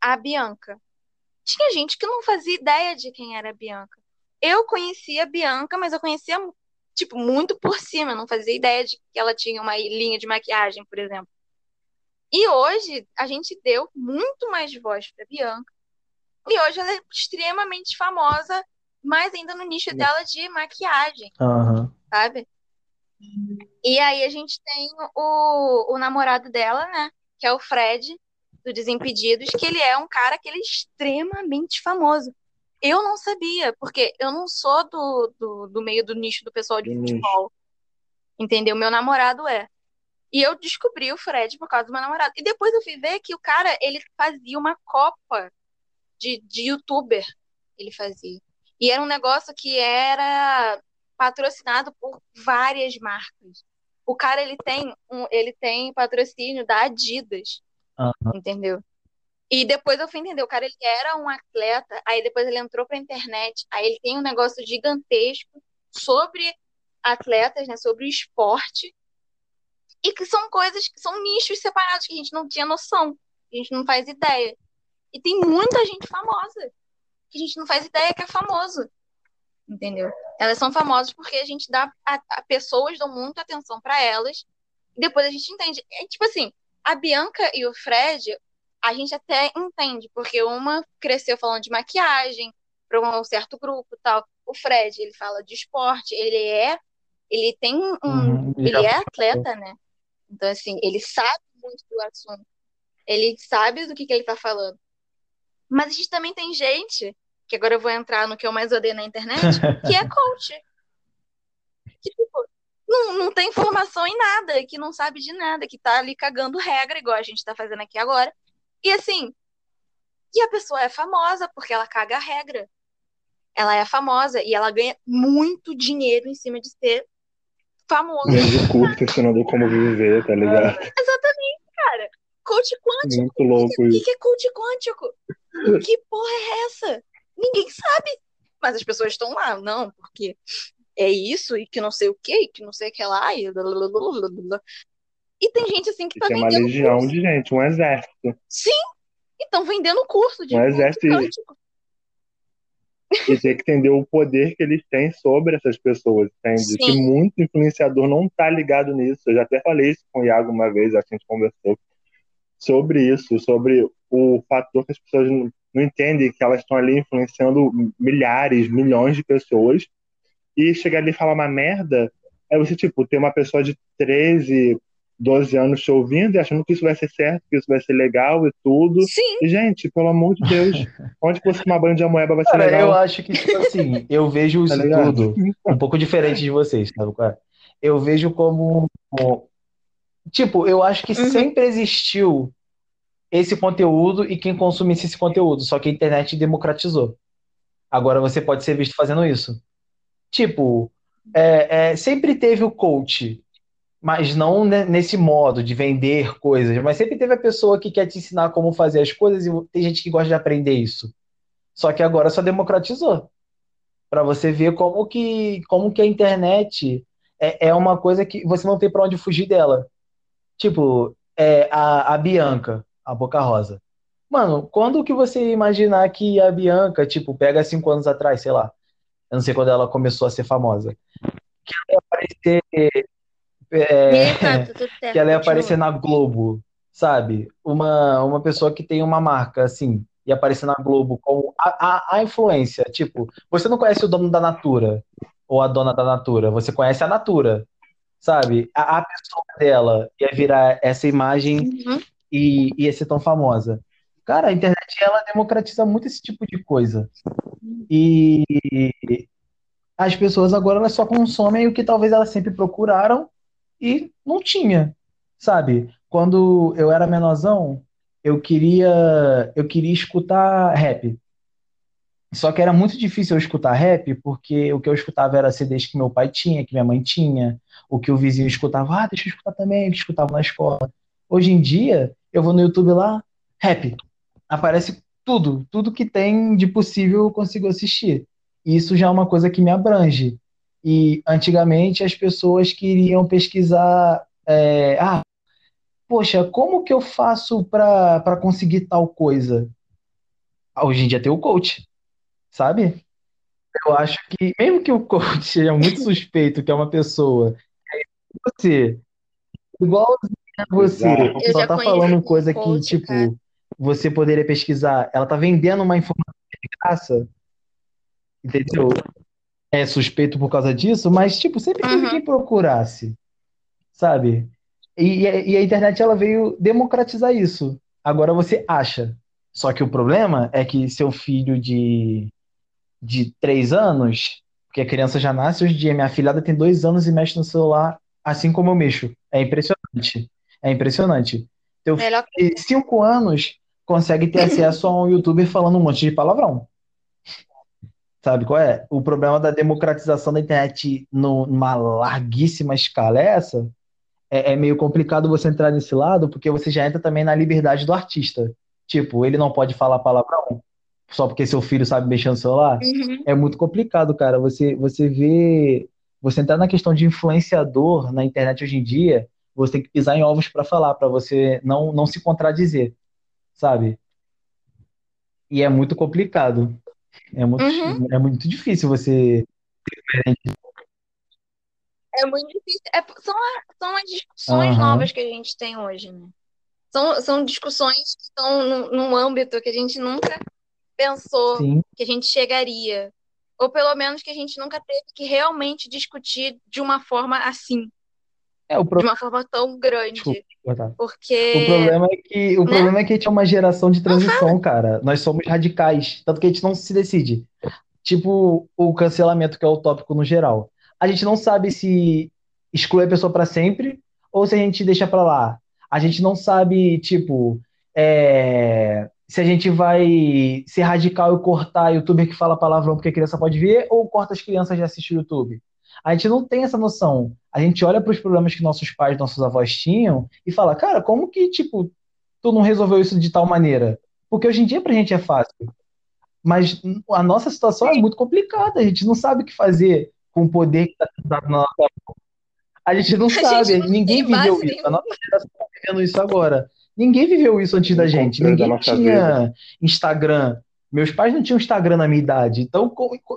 A Bianca tinha gente que não fazia ideia de quem era a Bianca. Eu conhecia a Bianca, mas eu conhecia, tipo, muito por cima. Eu não fazia ideia de que ela tinha uma linha de maquiagem, por exemplo. E hoje a gente deu muito mais voz para Bianca. E hoje ela é extremamente famosa, mais ainda no nicho dela de maquiagem, uhum. Sabe? E aí a gente tem o, o namorado dela, né? Que é o Fred, do Desimpedidos, que ele é um cara que ele é extremamente famoso. Eu não sabia, porque eu não sou do, do, do meio do nicho do pessoal de futebol. Entendeu? Meu namorado é. E eu descobri o Fred por causa do meu namorado. E depois eu fui ver que o cara, ele fazia uma copa de, de youtuber. Ele fazia. E era um negócio que era patrocinado por várias marcas. O cara, ele tem, um, ele tem patrocínio da Adidas. Uhum. Entendeu? E depois eu fui entender, o cara ele era um atleta, aí depois ele entrou pra internet, aí ele tem um negócio gigantesco sobre atletas, né, sobre o esporte, e que são coisas que são nichos separados que a gente não tinha noção, a gente não faz ideia. E tem muita gente famosa que a gente não faz ideia que é famoso. Entendeu? Elas são famosas porque a gente dá a, a pessoas dão muita atenção para elas, e depois a gente entende. É tipo assim, a Bianca e o Fred, a gente até entende, porque uma cresceu falando de maquiagem para um certo grupo tal. O Fred, ele fala de esporte, ele é, ele tem um, uhum, ele é atleta, né? Então assim, ele sabe muito do assunto. Ele sabe do que, que ele tá falando. Mas a gente também tem gente, que agora eu vou entrar no que eu mais odeio na internet, que é coach. Que, tipo, não, não tem informação em nada, que não sabe de nada, que tá ali cagando regra, igual a gente tá fazendo aqui agora. E assim, e a pessoa é famosa porque ela caga a regra. Ela é famosa e ela ganha muito dinheiro em cima de ser famosa. Muito curto, ensinando como viver, tá ligado? Exatamente, cara. Coach quântico. Muito louco O que, que é coach quântico? Que porra é essa? Ninguém sabe. Mas as pessoas estão lá, não, porque é isso e que não sei o que, que não sei o que lá. E, e tem gente assim que tá tem vendendo. uma legião curso. de gente, um exército. Sim! E estão vendendo curso de um exército. e ter que entender o poder que eles têm sobre essas pessoas, entende? Sim. Que muito influenciador não tá ligado nisso. Eu já até falei isso com o Iago uma vez, a gente conversou sobre isso, sobre o fator que as pessoas não, entendem que elas estão ali influenciando milhares, milhões de pessoas e chegar ali e falar uma merda, é você, tipo, ter uma pessoa de 13, 12 anos te ouvindo e achando que isso vai ser certo, que isso vai ser legal e tudo. Sim. E, gente, pelo amor de Deus, onde você tomar banho de amoeba vai ser Cara, legal? eu acho que, tipo assim, eu vejo Tá isso ligado? tudo um pouco diferente de vocês, sabe? é? Eu vejo como. Tipo, eu acho que Uhum. sempre existiu esse conteúdo e quem consumisse esse conteúdo, só que a internet democratizou. Agora você pode ser visto fazendo isso. Tipo, é, é, sempre teve o coach, mas não ne- nesse modo de vender coisas, mas sempre teve a pessoa que quer te ensinar como fazer as coisas e tem gente que gosta de aprender isso. Só que agora só democratizou. Para você ver como que, como que a internet é, é uma coisa que você não tem para onde fugir dela. Tipo, é, a, a Bianca, a Boca Rosa. Mano, quando que você imaginar que a Bianca, tipo, pega cinco anos atrás, sei lá, eu não sei quando ela começou a ser famosa, que ela ia aparecer, é, E tá, certo. que ela ia aparecer na Globo, sabe? Uma, uma pessoa que tem uma marca, assim, ia aparecer na Globo como a, a, a influência. Tipo, você não conhece o dono da Natura ou a dona da Natura, você conhece a Natura, sabe? A, a pessoa dela ia virar essa imagem Uhum. E ia ser tão famosa. Cara, a internet ela democratiza muito esse tipo de coisa. E as pessoas agora elas só consomem o que talvez elas sempre procuraram e não tinha, sabe? Quando eu era menorzão, eu queria eu queria escutar rap. Só que era muito difícil eu escutar rap, porque o que eu escutava era CDs que meu pai tinha, que minha mãe tinha, o que o vizinho escutava, ah, deixa eu escutar também, que escutava na escola. Hoje em dia, eu vou no YouTube lá, rap. Aparece tudo, tudo que tem de possível eu consigo assistir. E isso já é uma coisa que me abrange. E antigamente as pessoas queriam pesquisar, é, ah, poxa, como que eu faço para conseguir tal coisa? Hoje em dia tem o coach, sabe? Eu acho que, mesmo que o coach seja muito suspeito, que é uma pessoa, é você, a você, Exato. Só tá falando coisa que, coach, tipo, cara. você poderia pesquisar, ela tá vendendo uma informação de graça, entendeu? É suspeito por causa disso, mas, tipo, sempre teve Uhum. quem procurasse, sabe? E, e a e a internet, ela veio democratizar isso. Agora você acha. Só que o problema é que seu filho de, de três anos, porque a criança já nasce hoje em dia, minha filhada tem dois anos e mexe no celular assim como eu mexo. É impressionante. É impressionante. Teu filho Melhor de cinco anos consegue ter acesso a um youtuber falando um monte de palavrão. Sabe qual é? O problema da democratização da internet numa larguíssima escala é essa. É, é meio complicado você entrar nesse lado, porque você já entra também na liberdade do artista. Tipo, ele não pode falar palavrão só porque seu filho sabe mexer no celular. Uhum. É muito complicado, cara. Você, você vê. Você entrar na questão de influenciador na internet hoje em dia, você tem que pisar em ovos para falar, para você não, não se contradizer, sabe? E é muito complicado. É muito, Uhum. é muito difícil você. É muito difícil. É, são, são as discussões Aham. novas que a gente tem hoje, né? São, são discussões que estão num, num âmbito que a gente nunca pensou Sim, que a gente chegaria. Ou pelo menos que a gente nunca teve que realmente discutir de uma forma assim, é o de problema. uma forma tão grande. O Porque. problema é que o né? problema é que a gente é uma geração de transição, cara. Nós somos radicais, tanto que a gente não se decide. Tipo o cancelamento, que é o tópico no geral. A gente não sabe se exclui a pessoa pra sempre ou se a gente deixa pra lá. A gente não sabe, tipo, é, se a gente vai ser radical e cortar youtuber que fala palavrão porque a criança pode ver ou corta as crianças de assistir o YouTube. A gente não tem essa noção. A gente olha para os problemas que nossos pais, nossos avós tinham e fala, cara, como que, tipo, tu não resolveu isso de tal maneira? Porque hoje em dia pra gente é fácil. Mas a nossa situação é muito complicada. A gente não sabe o que fazer com o poder que está dado na nossa mão. A gente não A gente sabe. não Ninguém viveu isso. A nossa geração está vivendo isso agora. Ninguém viveu isso antes da gente. da Ninguém nossa tinha Instagram Meus pais não tinham Instagram na minha idade. Então,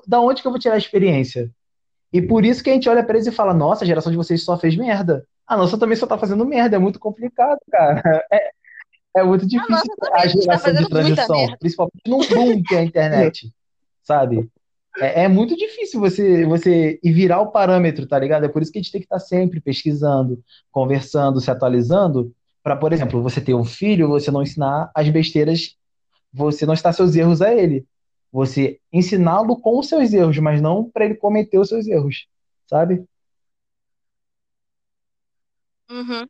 da onde que eu vou tirar a experiência? E por isso que a gente olha para eles e fala: nossa, a geração de vocês só fez merda. A nossa também só tá fazendo merda. É muito complicado, cara. É, é muito difícil a, a tá geração tá de transição, principalmente no boom que é a internet, sabe? É, é, muito difícil você, você ir virar o parâmetro, tá ligado? É por isso que a gente tem que estar tá sempre pesquisando, conversando, se atualizando, para, por exemplo, você ter um filho, você não ensinar as besteiras, você não está seus erros a ele. Você ensiná-lo com os seus erros, mas não para ele cometer os seus erros, sabe? Uhum.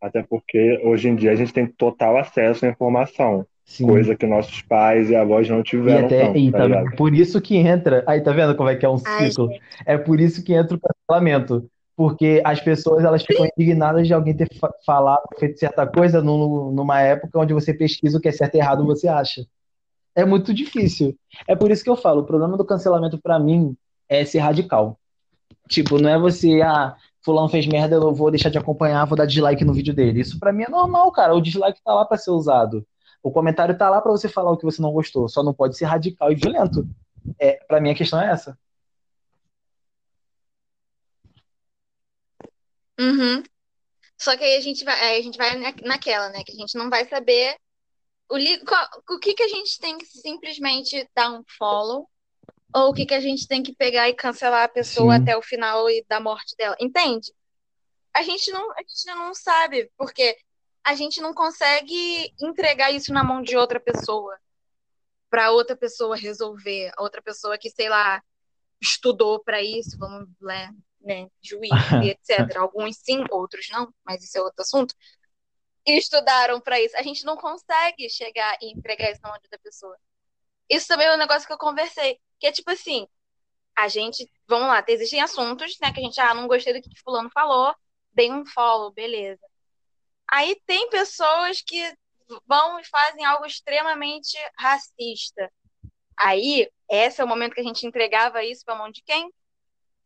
Até porque hoje em dia a gente tem total acesso à informação. Sim. Coisa que nossos pais e avós não tiveram. E, até, e tá por isso que entra. Aí, tá vendo como é que é um ciclo? Ai, é por isso que entra o cancelamento. Porque as pessoas elas ficam indignadas de alguém ter falado, feito certa coisa no, numa época onde você pesquisa o que é certo e errado você acha. É muito difícil. É por isso que eu falo, o problema do cancelamento para mim é ser radical. Tipo, não é você, ah, fulano fez merda, eu vou deixar de acompanhar, vou dar dislike no vídeo dele. Isso para mim é normal, cara. O dislike tá lá para ser usado. O comentário tá lá para você falar o que você não gostou. Só não pode ser radical e violento. É, para mim a questão é essa. Uhum. Só que aí a gente vai, aí a gente vai naquela, né? Que a gente não vai saber o, li... o que, que a gente tem que simplesmente dar um follow ou o que, que a gente tem que pegar e cancelar a pessoa Sim. até o final e da morte dela. Entende? A gente não, a gente não sabe, porque a gente não consegue entregar isso na mão de outra pessoa para outra pessoa resolver, outra pessoa que, sei lá, estudou para isso, vamos ler, né, juiz, etc. Alguns sim, outros não, mas isso é outro assunto. Estudaram para isso. A gente não consegue chegar e entregar isso na mão de outra pessoa. Isso também é um negócio que eu conversei. Que é tipo assim, a gente, vamos lá, existem assuntos, né, que a gente, ah, não gostei do que fulano falou, dei um follow, beleza. Aí tem pessoas que vão e fazem algo extremamente racista. Aí, esse é o momento que a gente entregava isso para mão de quem?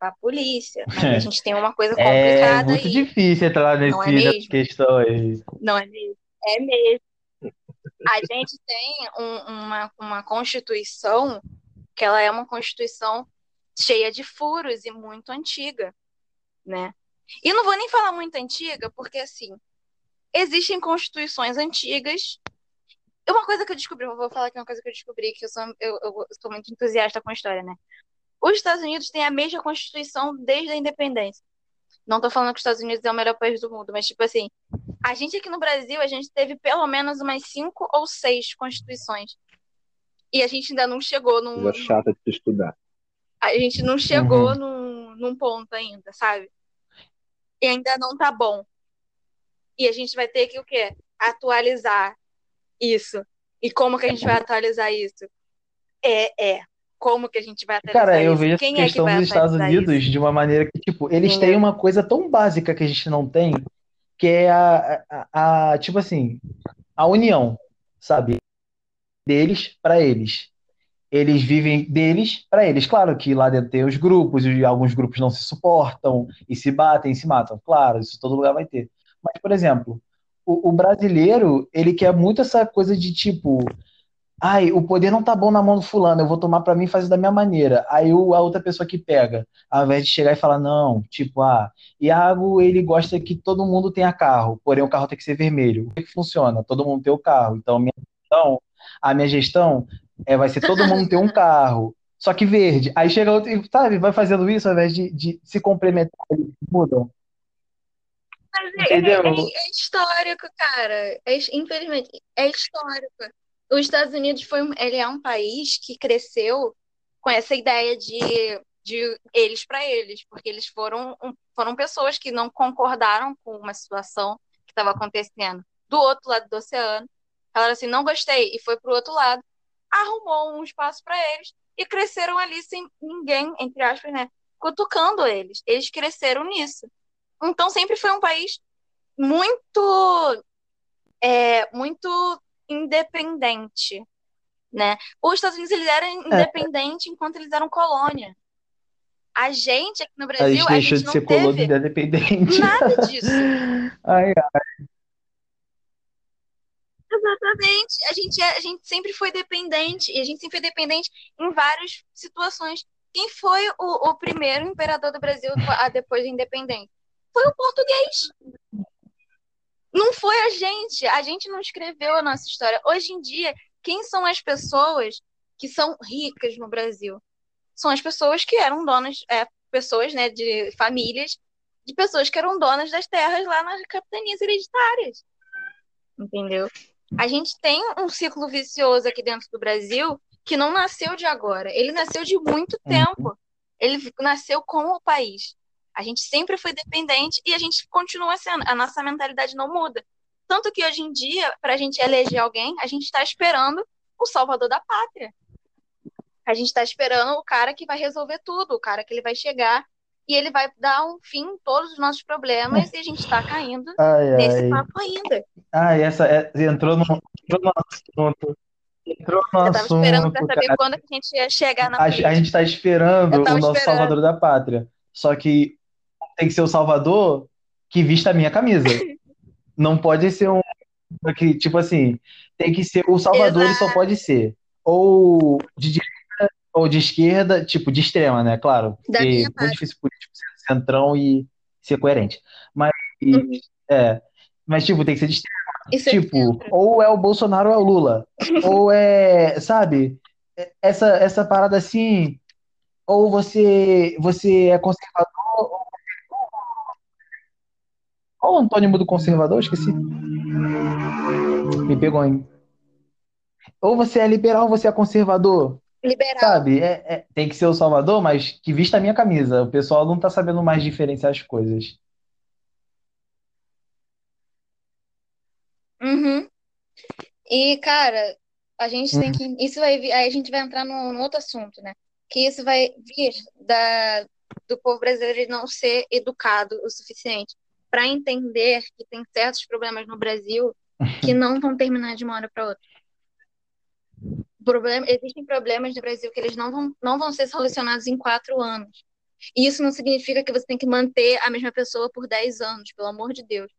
Para a polícia. Mas a gente tem uma coisa é complicada É muito aí. difícil entrar nesse, Não é nessa questão aí. Não é mesmo? É mesmo. A gente tem um, uma, uma constituição que ela é uma constituição cheia de furos e muito antiga, né? E não vou nem falar muito antiga, porque assim, existem constituições antigas. Uma coisa que eu descobri, eu vou falar aqui uma coisa que eu descobri, que eu sou, eu, eu sou muito entusiasta com a história, né? Os Estados Unidos têm a mesma constituição desde a independência. Não tô falando que os Estados Unidos é o melhor país do mundo, mas tipo assim, a gente aqui no Brasil, a gente teve pelo menos umas cinco ou seis constituições. E a gente ainda não chegou num. Coisa chata de estudar. A gente não chegou uhum. num, num ponto ainda, sabe? E ainda não tá bom. E a gente vai ter que o quê? Atualizar isso. E como que a gente vai atualizar isso? É, é. Como que a gente vai atualizar Cara, eu vejo Quem a questão é que dos Estados Unidos isso? de uma maneira que, tipo, eles têm uma coisa tão básica que a gente não tem, que é a, a, a tipo assim, a união, sabe? deles para eles. Eles vivem deles para eles. Claro que lá dentro tem os grupos, e alguns grupos não se suportam e se batem, e se matam. Claro, isso todo lugar vai ter. Mas, por exemplo, o, o brasileiro, ele quer muito essa coisa de tipo, ai, o poder não tá bom na mão do fulano, eu vou tomar para mim e fazer da minha maneira. Aí o, a outra pessoa que pega, ao invés de chegar e falar, não, tipo, ah, Iago, ele gosta que todo mundo tenha carro, porém o carro tem que ser vermelho. O que, que funciona? Todo mundo tem o carro. Então, minha então, a minha gestão é, vai ser todo mundo ter um carro, só que verde. Aí chega outro e, sabe, vai fazendo isso ao invés de, de se complementar, mudam. Mas é, é, é, histórico, cara. É, infelizmente, é histórico. Os Estados Unidos foi, ele é um país que cresceu com essa ideia de, de eles para eles, porque eles foram, foram pessoas que não concordaram com uma situação que estava acontecendo do outro lado do oceano Falaram assim, não gostei, e foi pro outro lado. Arrumou um espaço para eles e cresceram ali sem ninguém, entre aspas, né, cutucando eles. Eles cresceram nisso. Então sempre foi um país muito é, muito independente, né? Os Estados Unidos eles eram é. independentes é. enquanto eles eram colônia. A gente aqui no Brasil, a gente, a gente não de ser teve colônia independente. nada disso. ai, ai. Exatamente. A gente, é, a gente sempre foi dependente, e a gente sempre foi dependente em várias situações. Quem foi o, o primeiro imperador do Brasil depois da independência? Foi o português. Não foi a gente. A gente não escreveu a nossa história. Hoje em dia, quem são as pessoas que são ricas no Brasil? São as pessoas que eram donas, é, pessoas, né, de famílias, de pessoas que eram donas das terras lá nas capitanias hereditárias. Entendeu? A gente tem um ciclo vicioso aqui dentro do Brasil que não nasceu de agora. Ele nasceu de muito uhum. tempo. Ele nasceu com o país. A gente sempre foi dependente e a gente continua sendo. A nossa mentalidade não muda. Tanto que hoje em dia, para a gente eleger alguém, a gente está esperando o salvador da pátria. A gente está esperando o cara que vai resolver tudo, o cara que ele vai chegar e ele vai dar um fim em todos os nossos problemas e a gente está caindo ai, nesse ai. papo ainda. Ah, essa é, entrou, no, entrou no assunto. Entrou no Eu tava assunto, esperando para saber cara. quando a gente ia chegar na A, a gente está esperando o nosso esperando. salvador da pátria. Só que tem que ser o salvador que vista a minha camisa. Não pode ser um que tipo assim, tem que ser o salvador Exato. só pode ser ou de direita ou de esquerda, tipo de extrema, né? Claro, porque é muito difícil político ser centrão e ser coerente. Mas uhum. é, mas tipo, tem que ser de extrema. Isso é tipo, é ou é o Bolsonaro ou é o Lula. ou é, sabe? Essa essa parada assim, ou você você é conservador ou qual o antônimo do conservador? Esqueci. Me pegou, hein? Ou você é liberal ou você é conservador. Liberal. Sabe? É, é, tem que ser o Salvador, mas que vista a minha camisa. O pessoal não tá sabendo mais diferenciar as coisas. Uhum. E, cara, a gente tem que. Isso vai vir. Aí a gente vai entrar num, num outro assunto, né? Que isso vai vir da, do povo brasileiro não ser educado o suficiente para entender que tem certos problemas no Brasil que não vão terminar de uma hora para outra. Problema, existem problemas no Brasil que eles não vão, não vão ser solucionados em quatro anos. E isso não significa que você tem que manter a mesma pessoa por dez anos, pelo amor de Deus.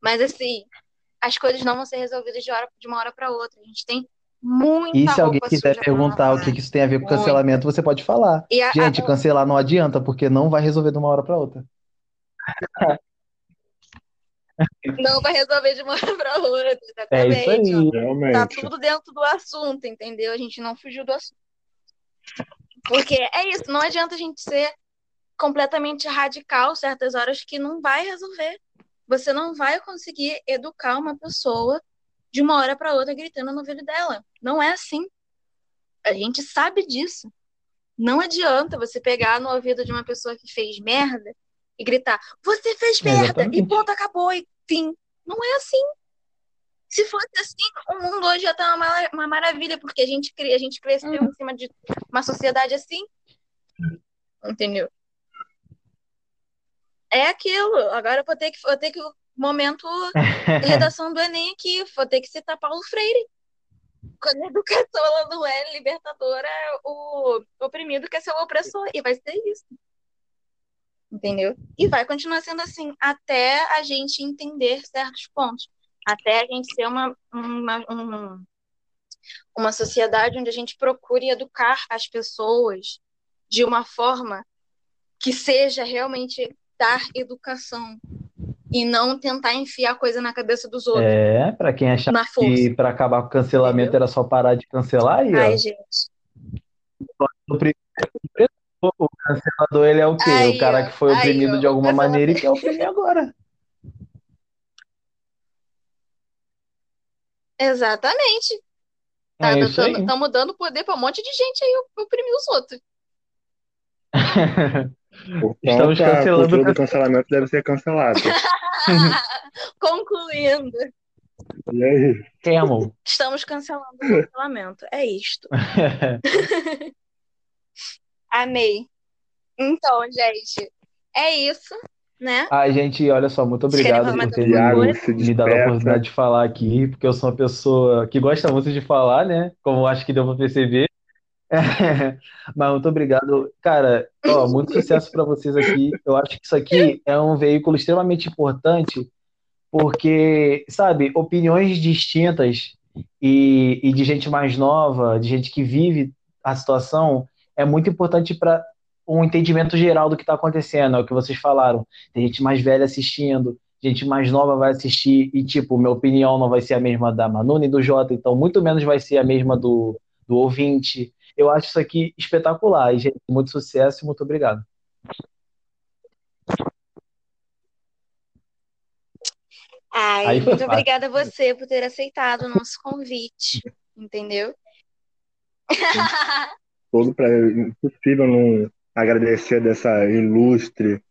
Mas, assim, as coisas não vão ser resolvidas de, hora, de uma hora para outra. A gente tem muita E se alguém quiser perguntar o que isso tem a ver com cancelamento, você pode falar. A, Gente, a... cancelar não adianta, porque não vai resolver de uma hora para outra. Não vai resolver de uma hora para outra, É isso aí, realmente. Tá tudo dentro do assunto, entendeu? A gente não fugiu do assunto. Porque é isso, não adianta a gente ser completamente radical certas horas que não vai resolver. Você não vai conseguir educar uma pessoa de uma hora para outra gritando no ouvido dela. Não é assim. A gente sabe disso. Não adianta você pegar no ouvido de uma pessoa que fez merda e gritar: Você fez merda! Exatamente. E ponto, acabou, e fim. Não é assim. Se fosse assim, o mundo hoje já tá uma, uma maravilha, porque a gente, a gente cresceu uhum. em cima de uma sociedade assim. Entendeu? É aquilo. Agora eu vou ter que, vou ter que momento redação do Enem aqui, vou ter que citar Paulo Freire. Quando a educação ela não é libertadora, o oprimido quer ser o opressor. E vai ser isso entendeu? E vai continuar sendo assim até a gente entender certos pontos, até a gente ser uma, uma, um, uma sociedade onde a gente procure educar as pessoas de uma forma que seja realmente dar educação e não tentar enfiar coisa na cabeça dos outros. É, para quem achava que para acabar com o cancelamento Entendeu? era só parar de cancelar aí, Ai, ó. gente o cancelador, ele é o quê? Aí, o cara que foi oprimido de alguma maneira e quer oprimir agora. Exatamente. Tá, é Estamos dando poder para um monte de gente aí oprimir os outros. Estamos cancelando. O cancelamento deve ser cancelado. Concluindo. E aí? Temo. Estamos cancelando o cancelamento. É isto. Amei. Então, gente, é isso, né? Ai, gente, olha só, muito obrigado por ter me dado a oportunidade de falar aqui, porque eu sou uma pessoa que gosta muito de falar, né? Como acho que deu pra perceber. Mas muito obrigado. Cara, ó, muito sucesso para vocês aqui. Eu acho que isso aqui é um veículo extremamente importante Porque, sabe, opiniões distintas e, e de gente mais nova, de gente que vive a situação, é muito importante para um entendimento geral do que está acontecendo, é o que vocês falaram. Tem gente mais velha assistindo, gente mais nova vai assistir, e, tipo, minha opinião não vai ser a mesma da Manu nem do Jota, então muito menos vai ser a mesma do, do ouvinte. Eu acho isso aqui espetacular. E, gente, muito sucesso e muito obrigado. Ai, Aí muito fácil. obrigada a você por ter aceitado o nosso convite, entendeu? Todo pra... impossível não agradecer dessa ilustre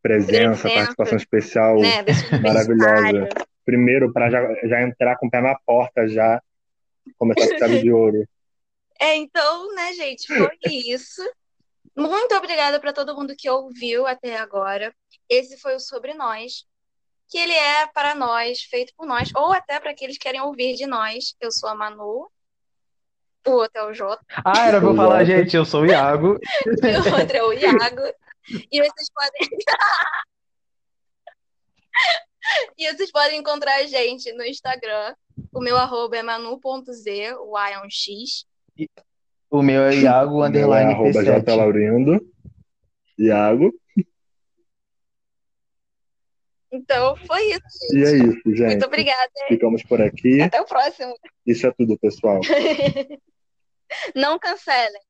presença, Presença. participação especial né, maravilhosa. Primeiro, para já, já entrar com o pé na porta, já começar com chave de ouro. É, então, né, gente, foi isso. Muito obrigada para todo mundo que ouviu até agora. Esse foi o Sobre Nós, que ele é para nós, feito por nós, ou até para aqueles que querem ouvir de nós. Eu sou a Manu, o outro é o Jota, Ah, era pra eu falar, gente, eu sou o Iago. e o outro é o Iago. E vocês podem. E vocês podem encontrar a gente no Instagram. O meu arroba é manu.z, o Y é um X. O meu é Iago, Meu é underline arroba J. P7. Laurindo. Iago. Então, foi isso, E é gente. isso, gente. Muito obrigada. Ficamos por aqui. Até o próximo. Isso é tudo, pessoal. Não cancelem.